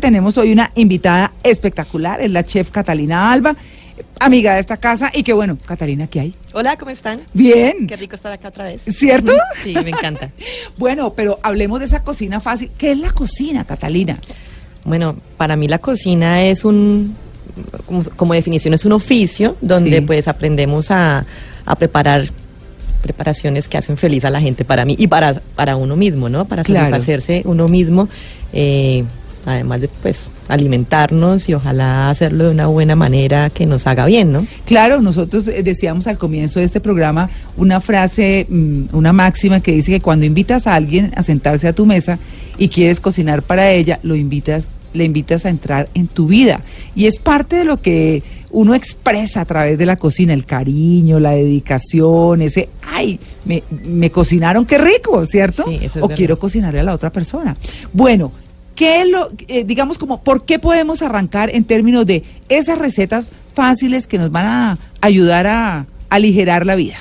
Tenemos hoy una invitada espectacular, es la chef Catalina Alba, amiga de esta casa y que bueno, Catalina, ¿qué hay? Hola, ¿cómo están? Bien. Qué rico estar acá otra vez. ¿Cierto? Sí, me encanta. bueno, pero hablemos de esa cocina fácil. ¿Qué es la cocina, Catalina? Bueno, para mí la cocina es un, como, como definición, es un oficio donde Sí. pues aprendemos a, a preparar preparaciones que hacen feliz a la gente para mí y para, para uno mismo, ¿no? Para Claro. satisfacerse uno mismo. eh, además de pues alimentarnos y ojalá hacerlo de una buena manera que nos haga bien, ¿no? Claro, nosotros eh, decíamos al comienzo de este programa una frase, mm, una máxima que dice que cuando invitas a alguien a sentarse a tu mesa y quieres cocinar para ella, lo invitas, le invitas a entrar en tu vida. Y es parte de lo que uno expresa a través de la cocina, el cariño, la dedicación, ese, ay, me, me cocinaron, qué rico, ¿cierto? Sí, eso es o verdad. quiero cocinarle a la otra persona. Bueno, ¿qué lo, eh, digamos como, por qué podemos arrancar en términos de esas recetas fáciles que nos van a ayudar a aligerar la vida?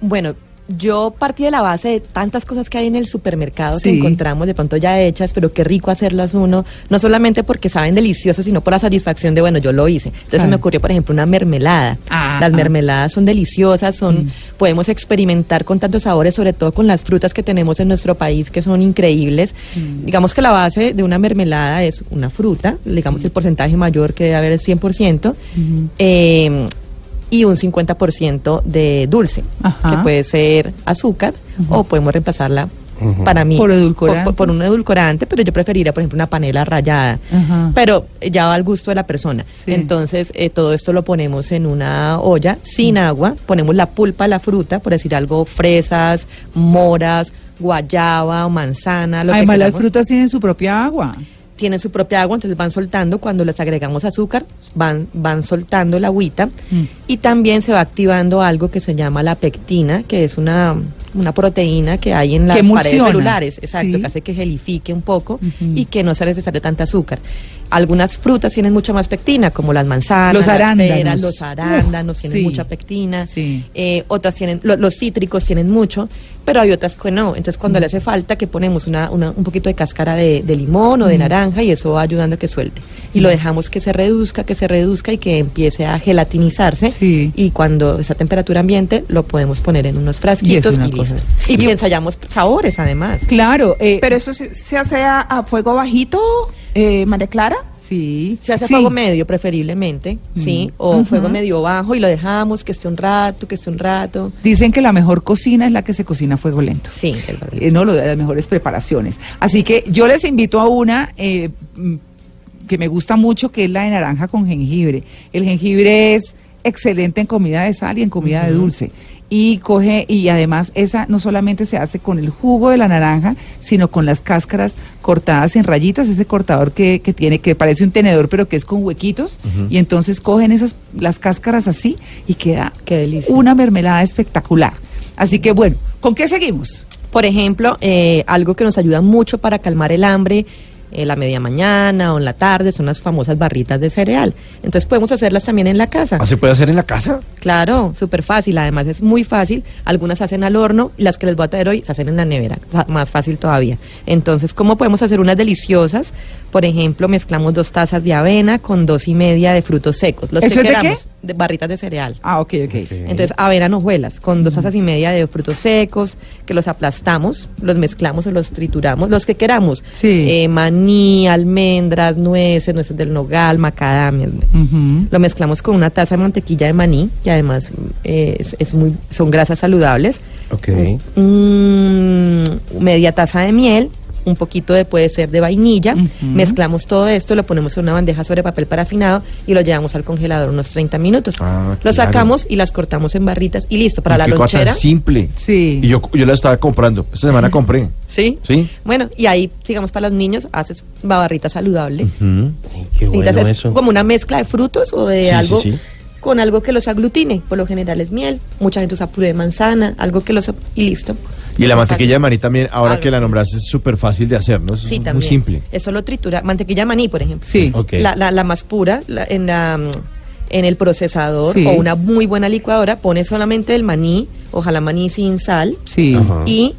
Bueno, yo partí de la base de tantas cosas que hay en el supermercado Sí. que encontramos de pronto ya hechas, pero qué rico hacerlas uno, no solamente porque saben deliciosas, sino por la satisfacción de, bueno, yo lo hice. Entonces se me ocurrió, por ejemplo, una mermelada. Ah, las ah. mermeladas son deliciosas, son Mm. podemos experimentar con tantos sabores, sobre todo con las frutas que tenemos en nuestro país, que son increíbles. Mm. Digamos que la base de una mermelada es una fruta, digamos el porcentaje mayor que debe haber es 100%. Ujú. eh, y un 50% de dulce, Ajá. que puede ser azúcar o podemos reemplazarla para mí Por edulcorante. por, por un edulcorante, pero yo preferiría, por ejemplo, una panela rallada. Pero ya va al gusto de la persona. Sí. Entonces, eh, todo esto lo ponemos en una olla sin agua, ponemos la pulpa la fruta, por decir algo, fresas, moras, guayaba o manzana, lo que Además, las queramos frutas tienen su propia agua. Tienen su propia agua, entonces van soltando, cuando les agregamos azúcar, van, van soltando la agüita Mm. y también se va activando algo que se llama la pectina, que es una, una proteína que hay en las paredes celulares, exacto, Sí. que hace que gelifique un poco y que no sea necesario tanta azúcar. Algunas frutas tienen mucha más pectina, como las manzanas, Los las arándanos. peras, los arándanos Uf, tienen sí. mucha pectina, Sí. eh, otras tienen, lo- los cítricos tienen mucho, pero hay otras que no. Entonces, cuando le hace falta, que ponemos una, una- un poquito de cáscara de, de limón o de naranja y eso va ayudando a que suelte. Y lo dejamos que se reduzca, que se reduzca y que empiece a gelatinizarse. Sí. Y cuando está a temperatura ambiente, lo podemos poner en unos frasquitos y, listo. Y- ensayamos sabores, además. Claro, eh, Pero eso se, se hace a, a fuego bajito, eh, María Clara. sí. Se hace a sí. fuego medio, preferiblemente, ¿sí? O Ujú. fuego medio bajo y lo dejamos que esté un rato, que esté un rato. Dicen que la mejor cocina es la que se cocina a fuego lento. Sí. Eh, no lo de las mejores preparaciones. Así que yo les invito a una eh, mm, que me gusta mucho, que es la de naranja con jengibre. El jengibre es excelente en comida de sal y en comida de dulce. Y coge, y además esa no solamente se hace con el jugo de la naranja, sino con las cáscaras cortadas en rayitas, ese cortador que, que tiene, que parece un tenedor, pero que es con huequitos, y entonces cogen esas, las cáscaras así y queda Qué delicia. una mermelada espectacular. Así que bueno, ¿con qué seguimos? Por ejemplo, eh, algo que nos ayuda mucho para calmar el hambre eh, la media mañana o en la tarde son las famosas barritas de cereal. Entonces podemos hacerlas también en la casa. ¿Ah, ¿Se puede hacer en la casa? Claro, súper fácil. Además es muy fácil. Algunas se hacen al horno y las que les voy a traer hoy se hacen en la nevera. Más fácil todavía. Entonces, ¿cómo podemos hacer unas deliciosas? Por ejemplo, mezclamos dos tazas de avena con dos y media de frutos secos. Los ¿Eso que es de qué? queramos. De barritas de cereal. Ah, ok, ok. Entonces, avena en hojuelas, con dos tazas y media de frutos secos, que los aplastamos, los mezclamos o los trituramos, los que queramos. Sí. Eh, maní, almendras, nueces, nueces del nogal, macadamias. Ujú. Lo mezclamos con una taza de mantequilla de maní, que además eh, es, es muy, son grasas saludables. Ok. Mm, media taza de miel, un poquito de puede ser de vainilla. Mezclamos todo esto, lo ponemos en una bandeja sobre papel parafinado y lo llevamos al congelador unos 30 minutos. Ah, lo claro. sacamos y las cortamos en barritas y listo para la Qué cosa tan lonchera. simple. Sí. Y yo, yo la estaba comprando. Esta semana compré. Sí. ¿Sí? Bueno, y ahí, digamos, para los niños haces barrita saludable. Ujú. Qué bueno Necesitas es eso. como una mezcla de frutos o de Sí, sí, algo sí. con algo que los aglutine. Por lo general es miel. Mucha gente usa puré de manzana, algo que los... y listo. Y la Muy mantequilla de maní también, ahora Ah, que la nombraste, es súper fácil de hacer, ¿no? Es Sí, muy también. simple. Eso lo tritura. Mantequilla de maní, por ejemplo. Sí. Ok. La, la, la más pura, la- en la... mm, en el procesador Sí. o una muy buena licuadora, pones solamente el maní, ojalá maní sin sal, Sí. Ajá. y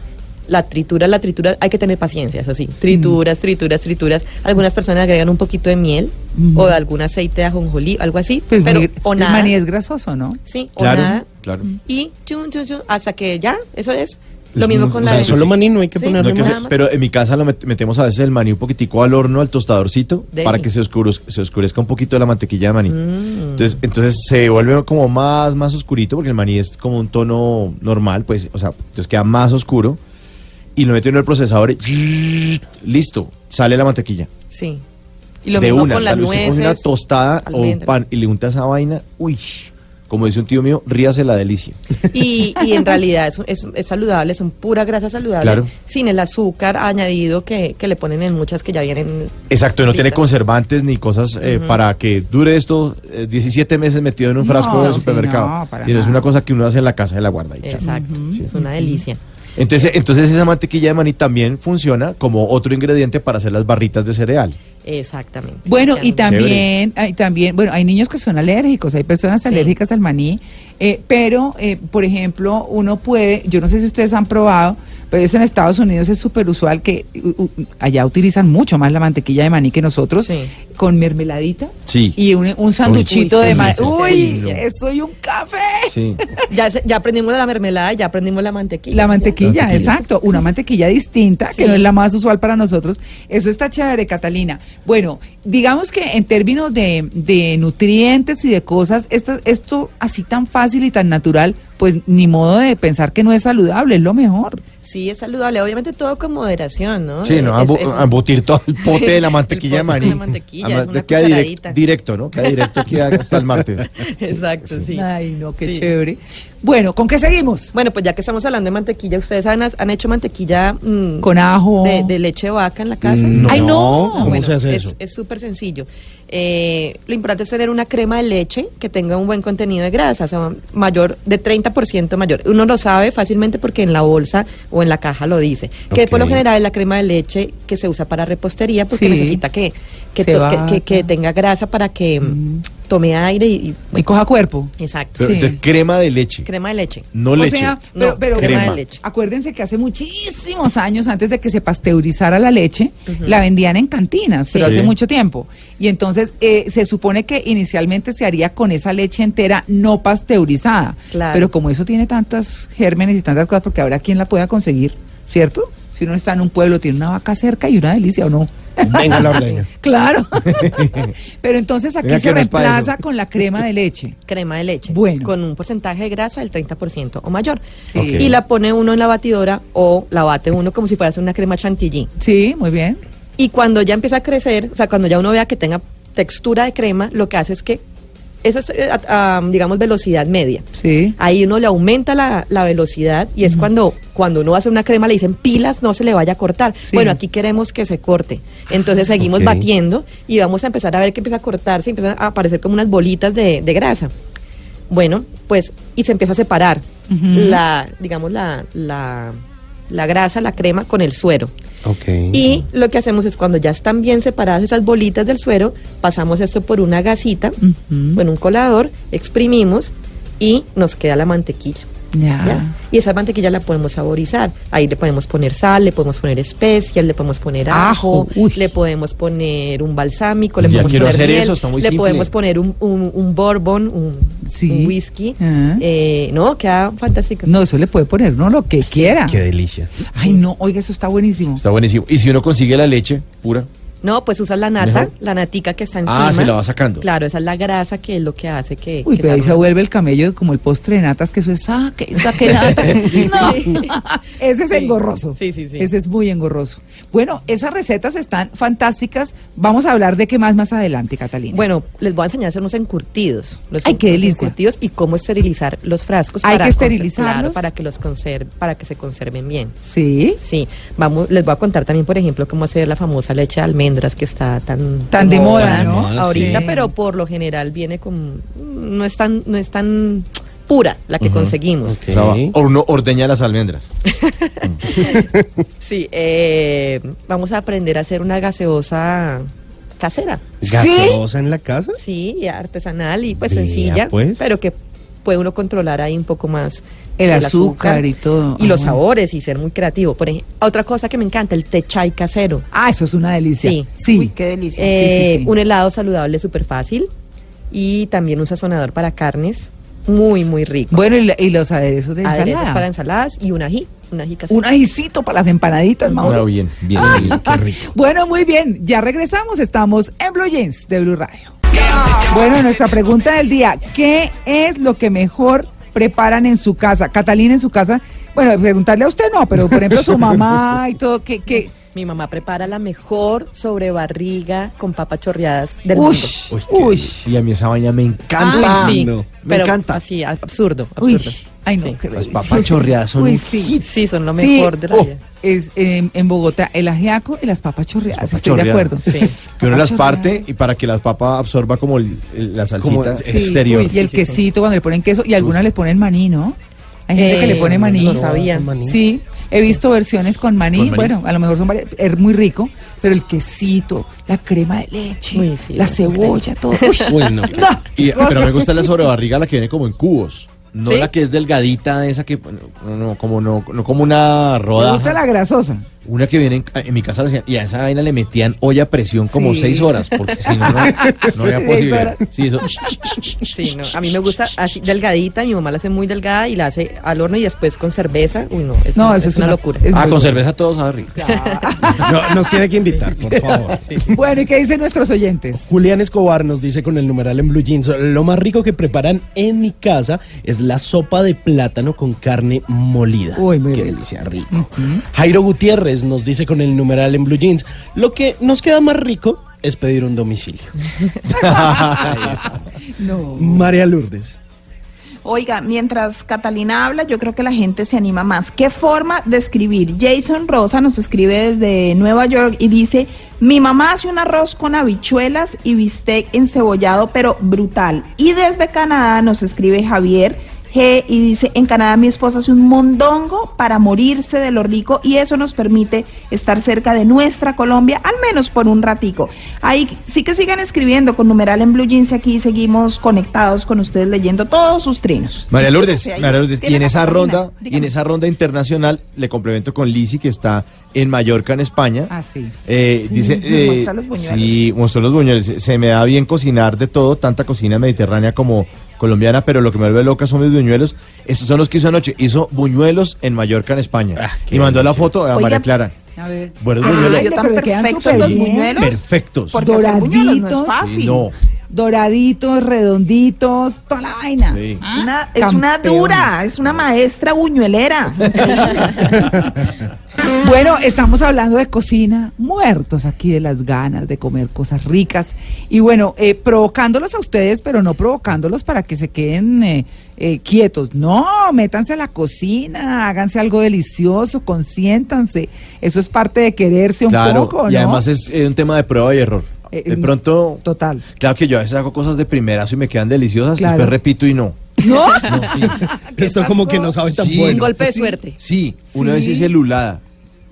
la tritura, la tritura, hay que tener paciencia, eso sí. Trituras, trituras, trituras. Algunas personas agregan un poquito de miel o de algún aceite de ajonjolí, algo así. Pues pero, o el nada. maní es grasoso, ¿no? Sí, o Claro, nada. claro. Y chun, chun, chun, hasta que ya, eso es. Lo mismo con o la sea, de- solo maní, no hay que Sí, No hay ponerle que nada hacer- más. pero en mi casa lo met- metemos a veces el maní un poquitico al horno, al tostadorcito, Deli. para que se, oscuruz- se oscurezca un poquito la mantequilla de maní. Mm. Entonces, entonces se vuelve como más, más oscurito, porque el maní es como un tono normal, pues, o sea, entonces queda más oscuro. Y lo mete en el procesador y listo, sale la mantequilla. Sí. Y lo de mismo una, con las nueces. una tostada o un pan y le unta esa vaina, uy, como dice un tío mío, ríase la delicia. Y, y en realidad es, es, es saludable, son pura grasa saludable. Claro. Sin el azúcar añadido que, que le ponen en muchas que ya vienen. Exacto, y no tiene conservantes ni cosas eh, para que dure esto eh, 17 meses metido en un No, frasco del sí, supermercado. no, sino es una cosa que uno hace en la casa y la guarda. y. Exacto. Sí. Es una delicia. Entonces, entonces esa mantequilla de maní también funciona como otro ingrediente para hacer las barritas de cereal. Exactamente. Bueno, y también, hay, también, bueno, hay niños que son alérgicos, hay personas Sí. alérgicas al maní, eh, pero, eh, por ejemplo, uno puede, yo no sé si ustedes han probado, pero es en Estados Unidos es súper usual que u- u- allá utilizan mucho más la mantequilla de maní que nosotros, Sí. con mermeladita Sí. y un, un sanduchito de maní. Uy, sí. soy un café. Sí. Ya, se- ya aprendimos la mermelada, ya aprendimos la mantequilla. La mantequilla, La mantequilla. exacto, una mantequilla distinta, que no es la más usual para nosotros. Eso está chévere, Catalina. Bueno, digamos que en términos de, de nutrientes y de cosas, esto, esto así tan fácil y tan natural, pues ni modo de pensar que no es saludable, es lo mejor. Sí, es saludable. Obviamente todo con moderación, ¿no? Sí, no, Es- ambu- es- embutir todo el pote de la El mantequilla de maní. de mantequilla, Además, es una queda cucharadita. direct- directo, ¿no? Queda directo aquí hasta el martes. Exacto, sí. Ay, no, qué Sí. chévere. Bueno, ¿con qué seguimos? Bueno, pues ya que estamos hablando de mantequilla, ¿ustedes han, han hecho mantequilla mm, Con ajo. de, de leche de vaca en la casa? No. Ay, no. Ah, ¿Cómo bueno, se hace es, eso? Es súper sencillo. Eh, lo importante es tener una crema de leche que tenga un buen contenido de grasa, o sea, mayor, de 30% mayor. Uno lo sabe fácilmente porque en la bolsa o en la caja lo dice. Que por lo general es la crema de leche que se usa para repostería porque Sí. necesita que, que, que, que- que tenga grasa para que mm, tome aire y... y- Y coja cuerpo. exacto. Pero, Sí. entonces, crema de leche, Crema de leche. no o leche. sea, pero, No, pero crema de leche. acuérdense que hace muchísimos años antes de que se pasteurizara la leche, la vendían en cantinas, pero Sí. hace mucho tiempo. Y entonces eh, se supone que inicialmente se haría con esa leche entera no pasteurizada. Claro. Pero como eso tiene tantas gérmenes y tantas cosas, porque ahora quién la pueda conseguir, ¿cierto? Si uno está en un pueblo, tiene una vaca cerca y una delicia, ¿o no? Venga la ordeña. Claro. pero entonces aquí Venga, se reemplaza con la crema de leche. crema de leche. Bueno. Con un porcentaje de grasa del 30% o mayor. Sí. Y la pone uno en la batidora o la bate uno como si fuera una crema chantilly. Sí, muy bien. Y cuando ya empieza a crecer, o sea, cuando ya uno vea que tenga textura de crema, lo que hace es que, eso es, eh, a- a, digamos, velocidad media. Sí. Ahí uno le aumenta la, la velocidad y es cuando, cuando uno hace una crema le dicen pilas, no se le vaya a cortar. Sí. Bueno, aquí queremos que se corte. Entonces seguimos batiendo y vamos a empezar a ver que empieza a cortarse y empiezan a aparecer como unas bolitas de, de grasa. Bueno, pues, y se empieza a separar la, digamos, la, la, la grasa, la crema con el suero. Y lo que hacemos es cuando ya están bien separadas esas bolitas del suero, pasamos esto por una gasita, en un colador, exprimimos y nos queda la mantequilla. Ya. ¿ya? Y esa mantequilla la podemos saborizar. Ahí le podemos poner sal, le podemos poner especias, le podemos poner ajo, le podemos poner un balsámico, le Ya podemos quiero poner hacer miel, eso, está muy le simple. podemos poner un, un, un bourbon, un, Sí. un whisky. Ah. Eh, no, queda fantástico. No, eso le puede poner uno lo que quiera. Qué delicia. Ay, no, oiga, eso está buenísimo. Está buenísimo. Y si uno consigue la leche pura, No, pues usas la nata, Mejor. la natica que está encima. Ah, se la va sacando. Claro, esa es la grasa que es lo que hace que. Uy, que pero ahí se vuelve el camello como el postre de natas, que eso es saque, saque nata. No, ese es Sí. engorroso. Sí, sí, sí. Ese es muy engorroso. Bueno, esas recetas están fantásticas. Vamos a hablar de qué más más adelante, Catalina. Bueno, les voy a enseñar a hacer unos encurtidos. Los Ay, qué los delicia. encurtidos y cómo esterilizar los frascos. Hay que conser- esterilizarlos. claro, para que los conserve, para que se conserven bien. Sí. Sí, vamos, les voy a contar también, por ejemplo, cómo hacer la famosa leche de almendras que está tan Tan de moda, ¿no? Ahorita, Sí. pero por lo general viene con no es tan no es tan pura la que conseguimos. Ok. o sea, o uno ordeña las almendras. Sí, eh, vamos a aprender a hacer una gaseosa casera. ¿Gaseosa en la casa? Sí, artesanal y pues Vea, sencilla, pues. pero que puede uno controlar ahí un poco más El azúcar y todo. Y los Ajá. sabores y ser muy creativo. Por ejemplo, otra cosa que me encanta, el té chai casero. Ah, eso es una delicia. Sí. Sí. Uy, qué delicia. Eh, sí, sí. Un helado saludable súper fácil y también un sazonador para carnes muy, muy rico. Bueno, y, y los aderezos de ensalada. Aderezos para ensaladas y un ají, un ají casero. Un ajicito para las empanaditas, Mauro. Ahora bien, bien, bien, qué rico. Bueno, muy bien, ya regresamos, estamos en Blue Jeans de Blue Radio. Bueno, nuestra pregunta del día, ¿qué es lo que mejor preparan en su casa? Catalina en su casa, bueno, preguntarle a usted no, pero por ejemplo su mamá y todo, ¿qué, qué? Mi mamá prepara la mejor sobrebarriga con papas chorreadas del Uy, mundo. Uy, uy, y a mí esa vaina me encanta. Ay, sí, No, me pero encanta. así, absurdo, uy, absurdo. ay no, Sí. Las papas chorreadas son Uy, un sí. hit. Sí, son lo Sí, mejor de la oh, vida. Es en, en Bogotá el ajiaco y las papas chorreadas, Papas estoy de acuerdo. Sí. Que uno las parte y para que la papa absorba como el- el- la salsita Como- Sí, exterior. y el sí, sí. quesito cuando le ponen queso y algunas le ponen maní, ¿no? Hay gente que Eh, le pone maní. no sabía. maní. Sí, he visto versiones con maní. ¿Con maní? Bueno, a lo mejor son varias- es muy rico, pero el quesito, la crema de leche, Uy, sí, la cebolla, todo. Uy, Uy, no. no, Y- pero me gusta la sobrebarriga, la que viene como en cubos. No ¿Sí? la que es delgadita, esa que. No, no, como, no, no como una Me gusta la rodaja. grasosa. Una que viene en, en mi casa y a esa vaina le metían olla a presión como Sí. seis horas, porque si no, no, no había posibilidad. horas. Sí, eso. Sí, no. A mí me gusta así delgadita, mi mamá la hace muy delgada y la hace al horno y después con cerveza. Uy, no, es, No, una, eso es una locura. es Ah, con bueno. cerveza todo sabe rico. No, nos tiene que invitar, por favor. Bueno, ¿y qué dicen nuestros oyentes? Julián Escobar nos dice con el numeral en Blue Jeans, lo más rico que preparan en mi casa es la sopa de plátano con carne molida. Uy, muy Qué rico. delicia, rico. Jairo Gutiérrez nos dice con el numeral en Blue Jeans, lo que nos queda más rico es pedir un domicilio. No. María Lourdes. Oiga, mientras Catalina habla, yo creo que la gente se anima más. ¿Qué forma de escribir? Jason Rosa nos escribe desde Nueva York y dice, mi mamá hace un arroz con habichuelas y bistec encebollado, pero brutal. Y desde Canadá nos escribe Javier G y dice, en Canadá mi esposa hace un mondongo para morirse de lo rico y eso nos permite estar cerca de nuestra Colombia, al menos por un ratico. Ahí sí que sigan escribiendo con numeral en Blue Jeans y aquí seguimos conectados con ustedes leyendo todos sus trinos. María Lourdes. María Lourdes, y en la esa ronda, y en esa ronda internacional le complemento con Lisi que está en Mallorca, en España. Ah, sí. Eh, Sí, dice, eh, muestra los buñuelos. sí, mostró los buñuelos. Se me da bien cocinar de todo, tanta cocina mediterránea como colombiana, pero lo que me vuelve loca son mis buñuelos. Estos son los que hizo anoche. Hizo buñuelos en Mallorca, en España. Ah, y mandó la foto a Oiga, María Clara. A ver. Buenos buñuelos. yo tan perfectos los buñuelos. Perfectos. Porque hacer buñuelos no es Doraditos. fácil. Sí, no. Doraditos, redonditos, toda la vaina. Sí. Es una, es una Campeona. dura, es una maestra buñuelera. Bueno, estamos hablando de cocina, muertos aquí de las ganas de comer cosas ricas y bueno, eh, provocándolos a ustedes, pero no provocándolos para que se queden eh, eh, quietos. No, métanse a la cocina, háganse algo delicioso, consiéntanse. Eso es parte de quererse un Claro, poco, y ¿no? además es un tema de prueba y error. Eh, de pronto, Total. claro que yo a veces hago cosas de primerazo y me quedan deliciosas, Claro. después repito y no. ¿No? No, sí. Esto como que no sabe tan Sí. Un golpe de suerte. Sí, una Sí. vez hice lulada.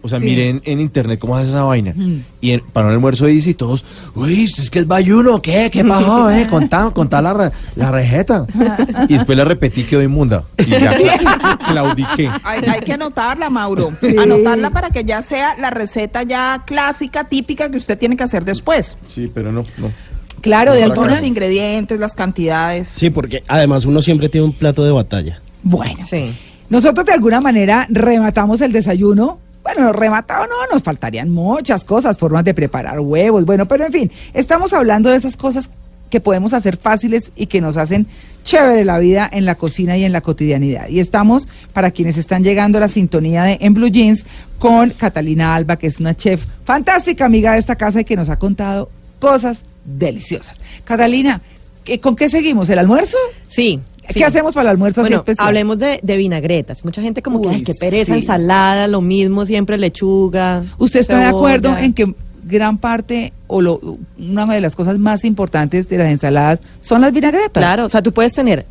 O sea, Sí. miren en internet cómo hace esa vaina. Mm. Y en- para un almuerzo dice y todos, uy, ¿usted es que es bayuno, ¿qué? ¿Qué pasó, eh? Contá, contá la, re- la rejeta. y después la repetí, quedó inmunda. Y ya cla- claudiqué. Hay, hay que anotarla, Mauro. Sí. Anotarla para que ya sea la receta ya clásica, típica que usted tiene que hacer después. Sí, pero no, no. Claro, de alguna... los ingredientes, las cantidades. Sí, porque además uno siempre tiene un plato de batalla. Bueno, Sí. nosotros de alguna manera rematamos el desayuno. Bueno, rematado no, nos faltarían muchas cosas, formas de preparar huevos, bueno, pero en fin, estamos hablando de esas cosas que podemos hacer fáciles y que nos hacen chévere la vida en la cocina y en la cotidianidad. Y estamos, para quienes están llegando a la sintonía de En Blue Jeans, con Catalina Alba, que es una chef fantástica amiga de esta casa y que nos ha contado cosas deliciosas. Catalina, ¿qué- ¿con qué seguimos? ¿El almuerzo? Sí. ¿Qué sí. hacemos para el almuerzo así Bueno, especial? hablemos de, de vinagretas. Mucha gente como que, ay, qué pereza, sí. ensalada, lo mismo, siempre lechuga. ¿Usted está de acuerdo en que gran parte o lo, una de las cosas más importantes de las ensaladas son las vinagretas? Claro, o sea, tú puedes tener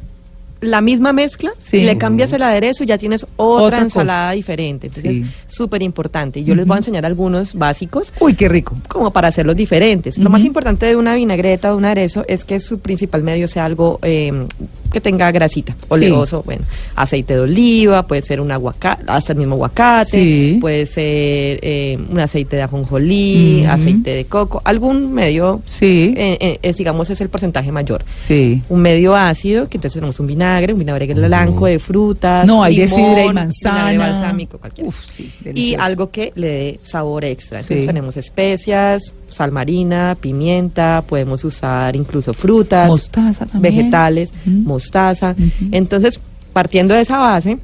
la misma mezcla Sí. y le cambias el aderezo y ya tienes otra, Otra ensalada cosa. diferente. Entonces, Sí. súper importante. Y yo les voy a enseñar algunos básicos Uy, qué rico. como para hacerlos diferentes. Lo más importante de una vinagreta o un aderezo es que su principal medio sea algo eh, que tenga grasita, oleoso, bueno, aceite de oliva, puede ser un aguacate, hasta el mismo aguacate, Sí. puede ser eh, un aceite de ajonjolí, aceite de coco, algún medio, Sí, eh, eh, digamos, es el porcentaje mayor. sí. Un medio ácido, que entonces tenemos un vinagre, un vinagre blanco de frutas. No, hay sidra y vinagre manzana. balsámico, cualquiera. Uf, sí, y algo que le dé sabor extra. Entonces tenemos especias, sal marina, pimienta, podemos usar incluso frutas, Mostaza también. vegetales, mostaza. Ujú. Entonces, partiendo de esa base,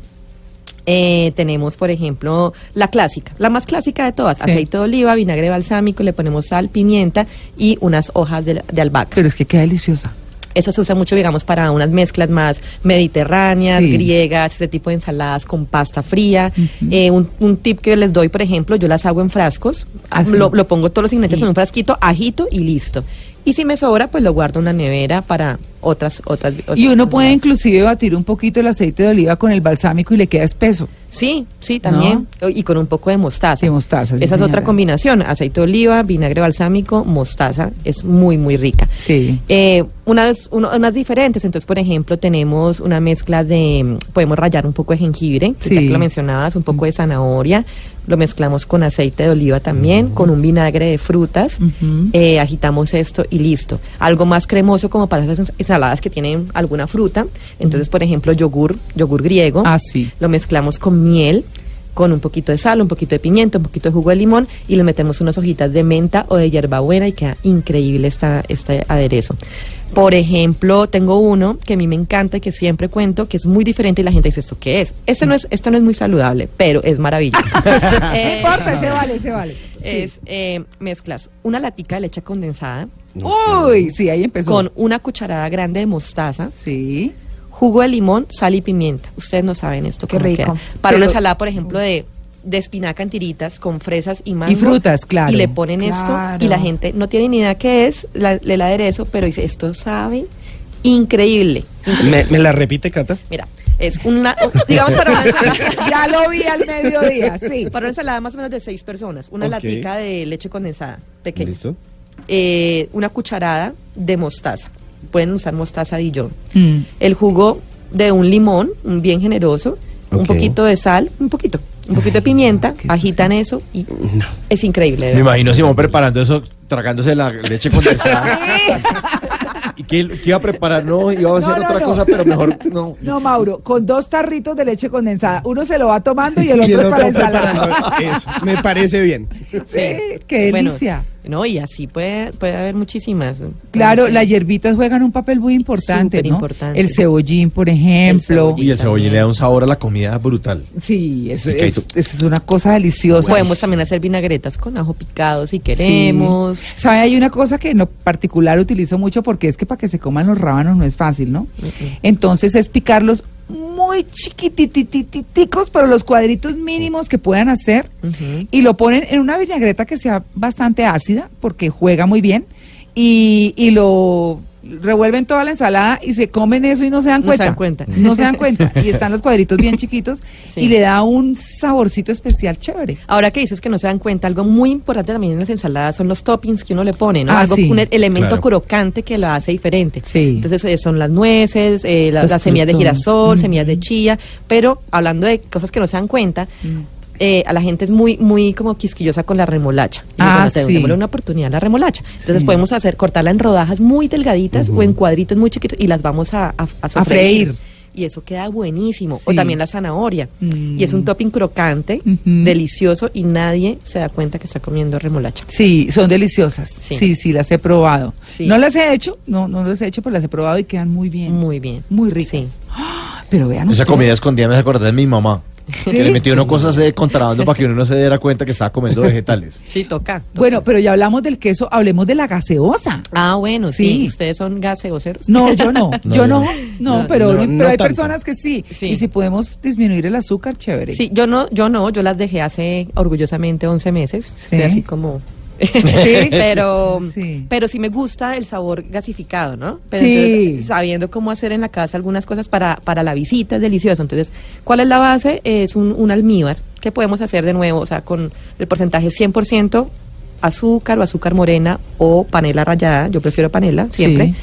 eh, tenemos, por ejemplo, la clásica, la más clásica de todas, Sí. aceite de oliva, vinagre balsámico, le ponemos sal, pimienta y unas hojas de, de albahaca. Pero es que queda deliciosa. Eso se usa mucho, digamos, para unas mezclas más mediterráneas, Sí. griegas, ese tipo de ensaladas con pasta fría. Eh, un, un tip que les doy, por ejemplo, yo las hago en frascos, Ah, sí. lo, lo pongo todos los ingredientes en un frasquito, ajito y listo. Y si me sobra, pues lo guardo en la nevera para otras otras. otras Y uno puede inclusive batir un poquito el aceite de oliva con el balsámico y le queda espeso. Sí, sí, también. Y con un poco de mostaza. Sí, mostaza, sí, Esa es otra combinación. Aceite de oliva, vinagre balsámico, mostaza. Es muy, muy rica. Sí. Eh, unas, uno- unas diferentes. Entonces, por ejemplo, tenemos una mezcla de. Podemos rallar un poco de jengibre, que ya que lo mencionabas, un poco de zanahoria. Lo mezclamos con aceite de oliva también, con un vinagre de frutas. Eh, agitamos esto y listo. Algo más cremoso como para esas ensaladas que tienen alguna fruta. Entonces, por ejemplo, yogur, yogur griego. Ah, sí. Lo mezclamos con miel, con un poquito de sal, un poquito de pimienta, un poquito de jugo de limón y le metemos unas hojitas de menta o de hierbabuena y queda increíble esta, este aderezo. Por ejemplo, tengo uno que a mí me encanta y que siempre cuento, que es muy diferente y la gente dice, ¿esto qué es? Este no es, esto no es muy saludable, pero es maravilloso. No Eh, importa, ese vale, ese vale. Es, eh, mezclas una latica de leche condensada Uy, sí, ahí empezó. con una cucharada grande de mostaza, Sí. jugo de limón, sal y pimienta. Ustedes no saben esto Qué rico. queda. Para Pero- una ensalada, por ejemplo, de, de espinaca en tiritas con fresas y mango. Y frutas, claro. Y le ponen esto y la gente no tiene ni idea qué es la, el aderezo, pero dice, esto sabe increíble. ¿Me, me la repite, Cata? Mira, es una, digamos para una ensalada. Ya lo vi al mediodía, sí. Para una ensalada más o menos de seis personas, una Ok. latica de leche condensada pequeña, ¿Listo? eh, una cucharada de mostaza, pueden usar mostaza Dijon, Mm. el jugo de un limón, un bien generoso, un poquito de sal, un poquito, un poquito de pimienta, agitan eso y es increíble. Me imagino Simón preparando eso, tragándose la leche condensada. ¿Y qué, qué iba a preparar? No, iba a hacer No, no, otra no. cosa, pero mejor no. No, Mauro, con dos tarritos de leche condensada. Uno se lo va tomando y el otro Y el es para ensalada. eso. Me parece bien. Sí, qué Bueno, delicia. No, y así puede, puede haber muchísimas. Claro, las hierbitas juegan un papel muy importante, ¿no? Superimportante. El cebollín, por ejemplo. cebollín. Y el cebollín también. le da un sabor a la comida brutal. Sí, eso es, eso es una cosa deliciosa. Podemos también hacer vinagretas con ajo picado si queremos. Sí. ¿Sabe? Hay una cosa que en lo particular utilizo mucho porque es que para que se coman los rábanos no es fácil, ¿no? Entonces es picarlos muy chiquitititicos, pero los cuadritos mínimos que puedan hacer y lo ponen en una vinagreta que sea bastante ácida porque juega muy bien y, y lo revuelven toda la ensalada y se comen eso y no se dan No se cuenta. dan cuenta. No se dan cuenta. Y están los cuadritos bien chiquitos Sí. y le da un saborcito especial chévere. Ahora que dices que no se dan cuenta, algo muy importante también en las ensaladas son los toppings que uno le pone, ¿no? Ah, algo, sí. un e- elemento Claro. crocante que lo hace diferente. Sí. Entonces eh, son las nueces, eh, las semillas de girasol, Mm. semillas de chía, pero hablando de cosas que no se dan cuenta, Mm. Eh, a la gente es muy muy como quisquillosa con la remolacha. Y Ah, bueno, te- sí. démosle una oportunidad a la remolacha. Entonces Sí. podemos hacer cortarla en rodajas muy delgaditas o en cuadritos muy chiquitos y las vamos a, a, a sofreír. freír. Y eso queda buenísimo. O también la zanahoria. Mm. Y es un topping crocante, delicioso y nadie se da cuenta que está comiendo remolacha. Sí, son deliciosas. Sí, Sí. sí, las he probado. Sí. No las he hecho, no, no las he hecho, pero las he probado y quedan muy bien. Muy bien. Muy ricas. Sí. Pero vean Esa ustedes. comida escondida me hace acordar de mi mamá. Que le metió uno cosas de contrabando para que uno no se diera cuenta que estaba comiendo vegetales. Sí, toca. toca. Bueno, pero ya hablamos del queso, hablemos de la gaseosa. Ah, bueno, sí. Sí. Ustedes son gaseoseros. No, yo no, No, yo no, no. pero, no, pero no hay tanto. personas que sí. Sí. Y si podemos disminuir el azúcar, chévere. Sí, yo no, yo no, yo las dejé hace orgullosamente 11 meses. Sí. Así como... Sí. pero Sí. pero sí me gusta el sabor gasificado, ¿no? Pero Sí. entonces, sabiendo cómo hacer en la casa algunas cosas para, para la visita es delicioso. Entonces, ¿cuál es la base? Es un, un almíbar que podemos hacer de nuevo, o sea, con el porcentaje 100% azúcar o azúcar morena o panela rallada, yo prefiero panela siempre, Sí.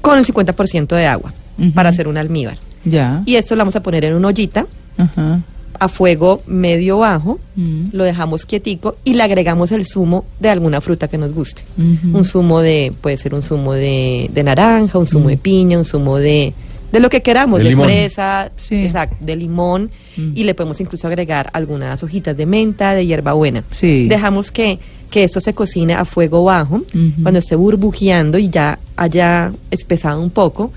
con el 50% de agua. Para hacer un almíbar. Ya. Y esto lo vamos a poner en una ollita Ajá. A fuego medio bajo, Mm. lo dejamos quietico y le agregamos el zumo de alguna fruta que nos guste. Un zumo de, puede ser un zumo de, de naranja, un zumo Mm. de piña, un zumo de, de lo que queramos, De fresa, Sí. exacto, de limón, Mm. y le podemos incluso agregar algunas hojitas de menta, de hierbabuena. Sí. Dejamos que, que esto se cocine a fuego bajo, cuando esté burbujeando y ya haya espesado un poco,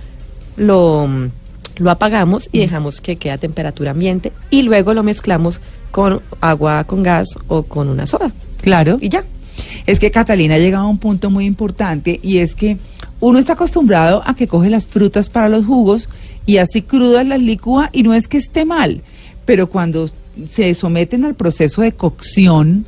lo, lo apagamos y dejamos que quede a temperatura ambiente y luego lo mezclamos con agua con gas o con una soda. Claro. Y ya. Es que Catalina ha llegado a un punto muy importante y es que uno está acostumbrado a que coge las frutas para los jugos y así crudas las licúa y no es que esté mal, pero cuando se someten al proceso de cocción,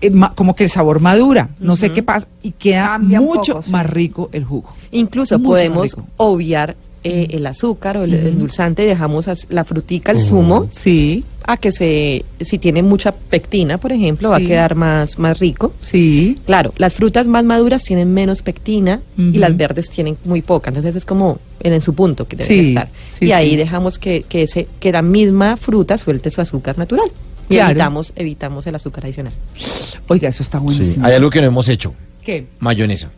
eh, ma- como que el sabor madura, no sé qué pasa, y queda Cambia mucho poco, sí. más rico el jugo. Incluso Mucho podemos obviar eh, el azúcar o el Ujú. endulzante y dejamos la frutica, el zumo, Sí, a que se, si tiene mucha pectina, por ejemplo, va a quedar más, más rico. sí. Claro, las frutas más maduras tienen menos pectina y las verdes tienen muy poca, entonces es como en, en su punto que debe Sí, estar. sí, y ahí sí. dejamos que, que, ese, que la misma fruta suelte su azúcar natural. Y Claro. evitamos, evitamos el azúcar adicional. Oiga, eso está Sí. buenísimo. Hay algo que no hemos hecho. ¿Qué? Mayonesa.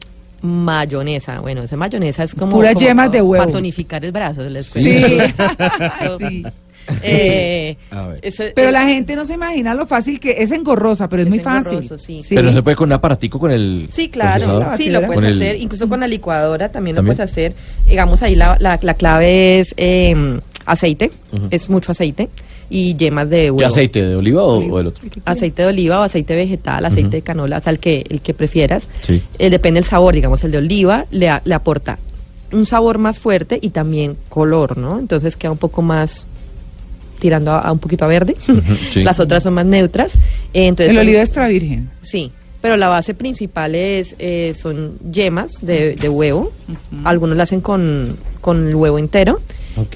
Mayonesa, bueno, esa mayonesa es como... Puras como yemas de huevo. Para tonificar el brazo. les Sí. cuento. sí. Eh, eso- Pero eh, la gente no se imagina lo fácil que es engorrosa, pero es, Es muy fácil. engorroso, sí. Pero no se puede con un aparatico con el Sí, claro, sí, lo Con puedes el- hacer, incluso con la licuadora también, ¿También? lo puedes hacer. Digamos, ahí la, la, la clave es eh, aceite, es mucho aceite, y yemas de huevo. ¿Qué aceite? ¿De oliva o, o del otro? Aceite de oliva o aceite vegetal, aceite de canola, o sea, el que, el que prefieras. Sí. Eh, depende del sabor, digamos, el de oliva le, a- le aporta un sabor más fuerte y también color, ¿no? Entonces queda un poco más tirando a, a un poquito a verde. sí. Las otras son más neutras. Eh, entonces El oliva extra virgen. Sí, pero la base principal es eh, son yemas de, de huevo. Algunos la hacen con, con el huevo entero.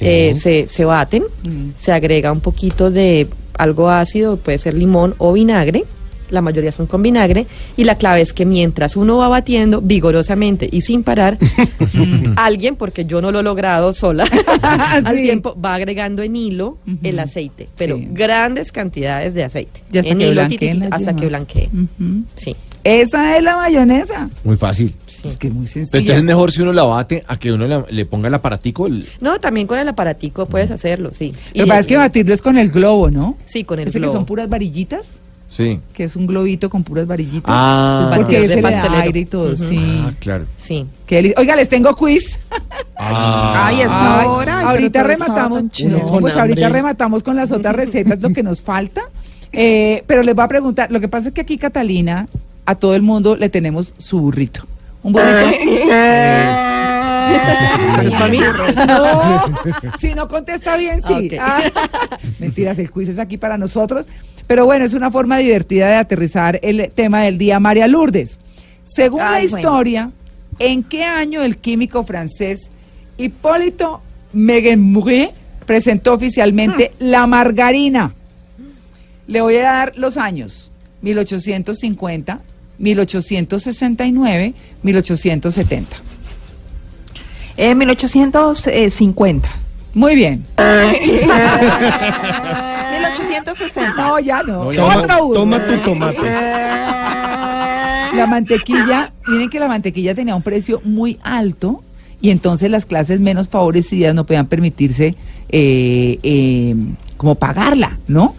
Eh, se, se baten, Mm. se agrega un poquito de algo ácido, puede ser limón o vinagre. La mayoría son con vinagre. Y la clave es que mientras uno va batiendo vigorosamente y sin parar, alguien, porque yo no lo he logrado sola, al Sí. tiempo va agregando en hilo el aceite, pero Sí. grandes cantidades de aceite. Hasta en que hilo, hasta que blanquee. Sí. Esa es la mayonesa. Muy fácil. sí. Es que es muy Pero sencilla. entonces es mejor si uno la bate a que uno la- le ponga el aparatico. el- No, también con el aparatico puedes hacerlo, sí. Lo que pasa es que batirlo es con el globo, ¿no? Sí, con el Ese globo. que son puras varillitas, Sí. que es un globito con puras varillitas. Ah, porque ese le da aire y todo, sí. Ah, claro. Sí. Oiga, les tengo quiz. Ah. Ay, hora. ay, ahorita rematamos. No, Con pues ahorita rematamos con las otras recetas lo que nos falta. Eh, pero les voy a preguntar, lo que pasa es que aquí Catalina, a todo el mundo le tenemos su burrito. Un burrito. ¿Eso es para mí? No, si no contesta bien, sí. Ah, mentiras, el quiz es aquí para nosotros. Pero bueno, es una forma divertida de aterrizar el tema del día. María Lourdes, según la bueno. historia, ¿en qué año el químico francés Hipólito Meguenmoury presentó oficialmente Hmm. la margarina? Le voy a dar los años. 1850, 1869, 1870. Eh, 1850. Muy bien. 1860. No, ya no. No, ya Toma, toma tu tomate. La mantequilla, miren que la mantequilla tenía un precio muy alto y entonces las clases menos favorecidas no podían permitirse eh, eh, como pagarla, ¿no?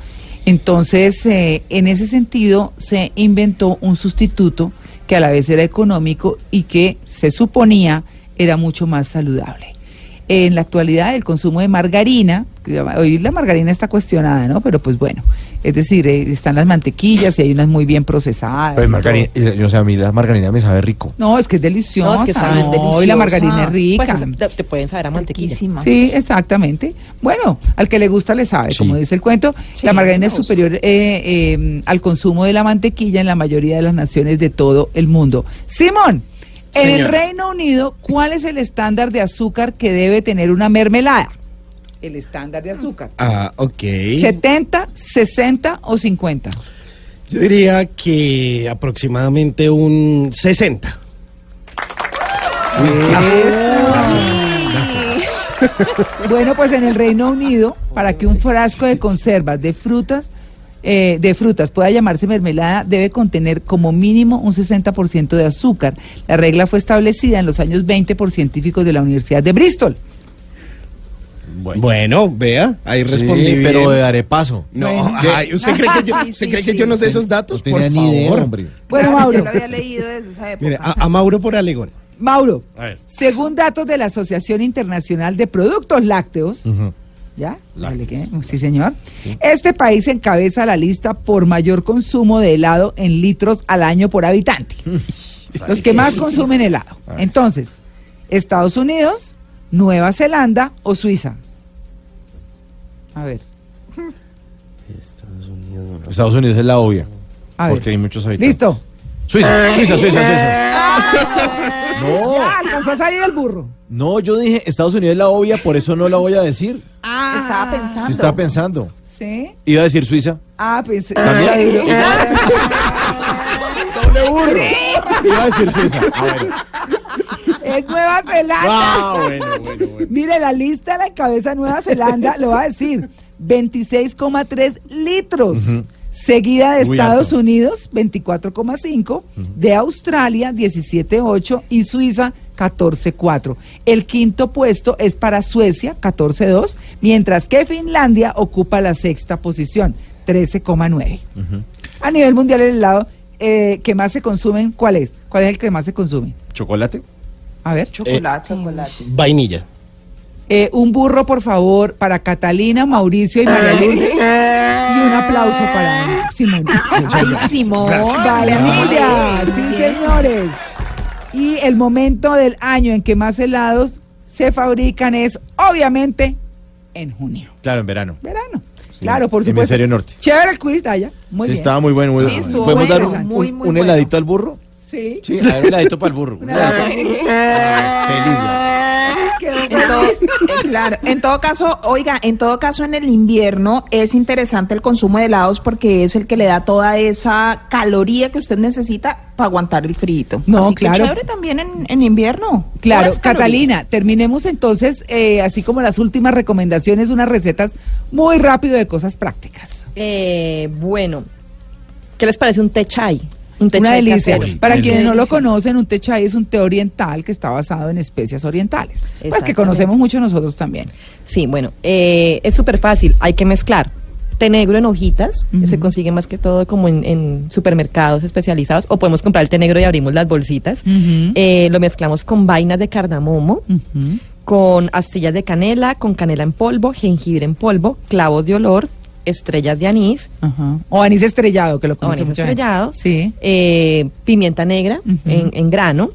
Entonces, eh, en ese sentido, se inventó un sustituto que a la vez era económico y que se suponía era mucho más saludable. En la actualidad, el consumo de margarina, hoy la margarina está cuestionada, ¿no? Pero pues bueno, es decir, eh, están las mantequillas y hay unas muy bien procesadas. Y margarina, eh, o sea, a mí la margarina me sabe rico. no, es que es deliciosa. No, es que sabe, es No, deliciosa. Y la margarina es rica. Pues es- te, te pueden saber a mantequilla. Sí, exactamente. Bueno, al que le gusta le sabe, Sí. como dice el cuento. Sí, la margarina es superior eh, eh, al consumo de la mantequilla en la mayoría de las naciones de todo el mundo. Simón, en el. Reino Unido, ¿cuál es el estándar de azúcar que debe tener una mermelada? El estándar de azúcar. Ah, ok. ¿70, 60 o 50? Yo diría que aproximadamente un 60. Bueno, pues en el Reino Unido, para que un frasco de conservas de frutas eh, de frutas pueda llamarse mermelada, debe contener como mínimo un 60% de azúcar. La regla fue establecida en los años 20 por científicos de la Universidad de Bristol. Bueno, vea, ahí respondí Sí, pero de daré paso. No, Bueno. ay, ¿usted cree que yo, Sí, usted sí, cree que sí. yo no sé esos datos? No tenía Por ni idea, favor. hombre. Bueno, Mauro. Yo lo había leído desde esa época. Mire, a, a Mauro por Alegón. Mauro, según datos de la Asociación Internacional de Productos Lácteos. ¿ya? Vale, ¿qué? Sí, señor. Este país encabeza la lista por mayor consumo de helado en litros al año por habitante. Los que más consumen helado. Entonces, Estados Unidos, Nueva Zelanda o Suiza. A ver, Estados Unidos es la obvia. a ver. Porque hay muchos habitantes. Listo. Suiza, Suiza, Suiza, Suiza. No, Ya, alcanzó a salir el burro. no, yo dije Estados Unidos es la obvia, por eso no la voy a decir. Estaba pensando. Si estaba pensando. ¿Sí? Iba a decir Suiza. Ah, pensé. ¿También? está. Doble burro. Iba a decir Suiza. Ah, bueno. Es Nueva Zelanda. Ah, bueno, bueno, bueno. Mire, la lista la encabeza Nueva Zelanda, lo va a decir, 26,3 litros. Seguida de Muy Estados alto. Unidos, 24,5, de Australia, 17,8 y Suiza, 14,4. El quinto puesto es para Suecia, 14,2, mientras que Finlandia ocupa la sexta posición, 13,9. A nivel mundial el helado eh, que más se consumen, ¿cuál es? ¿Cuál es el que más se consume? ¿Chocolate? A ver. Chocolate. Vainilla. Eh, un burro, por favor, para Catalina, Mauricio y María Lourdes. Y un aplauso para Simón. Ay, Simón. Vainilla, sí, Bien. señores. Y el momento del año en que más helados se fabrican es, obviamente, en junio. Claro, en verano. Verano. Sí, claro, por supuesto. Hemisferio norte. Chévere el quiz, Daya. Muy bien. Estaba muy bueno. Muy Sí, bueno. ¿Podemos bueno, dar un, muy, un- muy un bueno. heladito al burro? Sí. Sí, a ver, un para el burro. Un Feliz ya. En todo, eh, claro, en todo caso, oiga, en todo caso en el invierno es interesante el consumo de helados porque es el que le da toda esa caloría que usted necesita para aguantar el frío. No, Así que claro. chévere también en, en invierno. Claro. Catalina, terminemos entonces, eh, así como las últimas recomendaciones, unas recetas muy rápido de cosas prácticas. Eh, bueno, ¿qué les parece un té chai? Un Una chai delicia. casero. Para quienes no lo conocen, un té chai es un té oriental que está basado en especias orientales. Pues que conocemos mucho nosotros también. Sí, bueno, eh, es súper fácil, hay que mezclar. Té negro en hojitas, que se consigue más que todo como en, en supermercados especializados, o podemos comprar el té negro y abrimos las bolsitas. Eh, lo mezclamos con vainas de cardamomo, con astillas de canela, con canela en polvo, jengibre en polvo, clavos de olor, estrellas de anís, Ajá. O anís estrellado, que lo o conoce anís estrellado, Sí. eh, pimienta negra en, en grano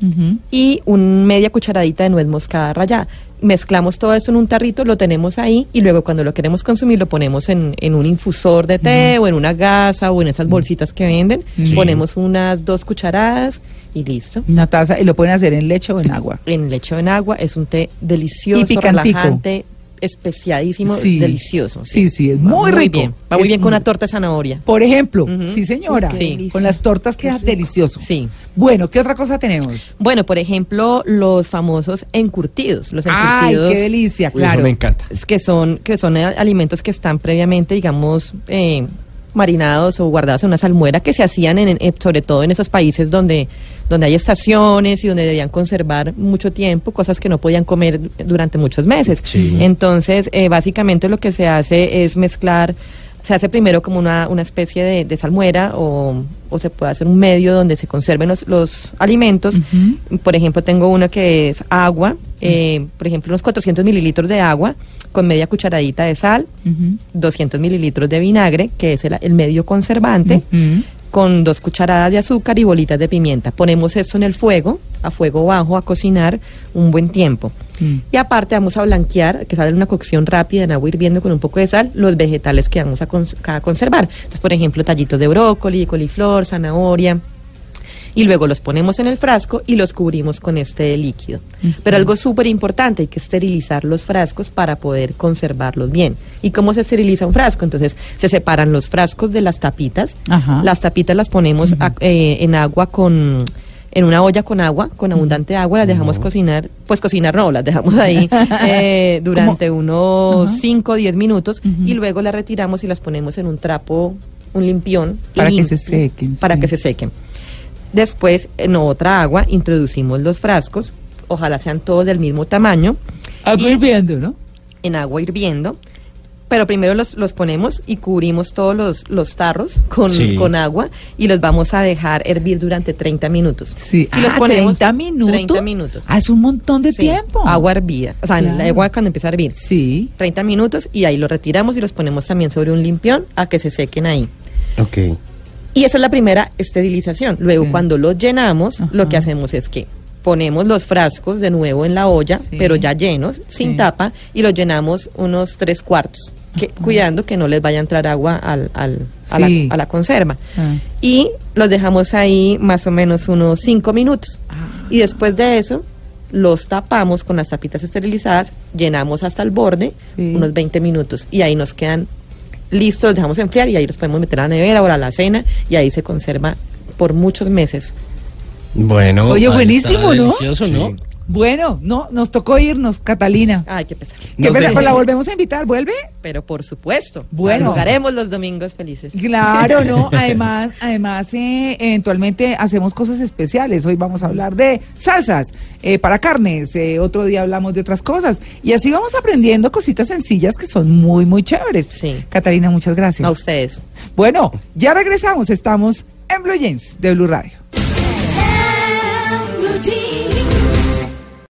y un media cucharadita de nuez moscada rallada. Mezclamos todo eso en un tarrito, lo tenemos ahí y luego cuando lo queremos consumir lo ponemos en, en un infusor de té o en una gasa o en esas bolsitas que venden. Sí. Ponemos unas dos cucharadas y listo. Una taza, y lo pueden hacer en leche o en agua. En leche o en agua es un té delicioso, Y picantico. relajante, especiadísimo, Sí. delicioso. Sí, sí, es muy rico. bien. Va muy Es bien con muy una torta de zanahoria. Por ejemplo, sí señora, Sí. con las tortas queda delicioso. Sí. Bueno, ¿qué otra cosa tenemos? Bueno, por ejemplo, los famosos encurtidos. Los Ay, encurtidos. qué delicia, Uy, Eso claro. me encanta. es que son que son eh, alimentos que están previamente digamos eh, marinados o guardados en una salmuera que se hacían en, en- sobre todo en esos países donde donde hay estaciones y donde debían conservar mucho tiempo cosas que no podían comer durante muchos meses Sí. entonces eh, básicamente lo que se hace es mezclar se hace primero como una, una especie de, de salmuera o, o se puede hacer un medio donde se conserven los, los alimentos. Por ejemplo, tengo uno que es agua, eh, por ejemplo, unos 400 mililitros de agua con media cucharadita de sal, Ujú. 200 mililitros de vinagre, que es el, el medio conservante, con dos cucharadas de azúcar y bolitas de pimienta. Ponemos esto en el fuego, a fuego bajo, a cocinar un buen tiempo. Mm. Y aparte vamos a blanquear, que sale una cocción rápida en agua hirviendo con un poco de sal, los vegetales que vamos a, cons- a conservar. Entonces, por ejemplo, tallitos de brócoli, coliflor, zanahoria. Y luego los ponemos en el frasco y los cubrimos con este líquido. Pero algo súper importante, hay que esterilizar los frascos para poder conservarlos bien. ¿Y cómo se esteriliza un frasco? Entonces, se separan los frascos de las tapitas. Ajá. Las tapitas las ponemos a- eh, en agua con en una olla con agua, con abundante agua, las dejamos cocinar, pues cocinar no, las dejamos ahí eh, durante unos 5 o 10 minutos y luego las retiramos y las ponemos en un trapo, un limpión. Para que se sequen, Para sí. que se sequen. Después, en otra agua, introducimos los frascos, ojalá sean todos del mismo tamaño, Y- hirviendo, ¿no? en agua hirviendo. Pero primero los, los ponemos y cubrimos todos los, los tarros con, Sí. con agua y los vamos a dejar hervir durante 30 minutos. Sí. Y los Ah, ponemos 30 minutos. 30 minutos. Ah, es un montón de Sí, tiempo. Agua hervida. O sea, en la Claro. agua cuando empieza a hervir. Sí. 30 minutos y ahí los retiramos y los ponemos también sobre un limpión a que se sequen ahí. Ok. Y esa es la primera esterilización. Luego, Sí. cuando los llenamos, Ajá. lo que hacemos es que ponemos los frascos de nuevo en la olla, Sí. pero ya llenos, sin Sí. tapa, y los llenamos unos tres cuartos, que, cuidando que no les vaya a entrar agua al, al- a, la, a la conserva. Ah. Y los dejamos ahí más o menos unos cinco minutos. Ah. Y después de eso, los tapamos con las tapitas esterilizadas, llenamos hasta el borde, unos 20 minutos, y ahí nos quedan listos, los dejamos enfriar y ahí los podemos meter a la nevera o a la cena, y ahí se conserva por muchos meses. Bueno. Oye, buenísimo, ¿no? Delicioso, ¿no? Sí. Bueno, no, nos tocó irnos, Catalina. Ay, qué pesar. ¿Qué Nos deja- Pues la volvemos a invitar, ¿vuelve? Pero por supuesto, Bueno. jugaremos los domingos felices. Claro, ¿no? Además, además eh, eventualmente hacemos cosas especiales. Hoy vamos a hablar de salsas eh, para carnes, eh, otro día hablamos de otras cosas. Y así vamos aprendiendo cositas sencillas que son muy, muy chéveres. Sí. Catalina, muchas gracias. A ustedes. Bueno, ya regresamos. Estamos en Blue Jeans de Blue Radio.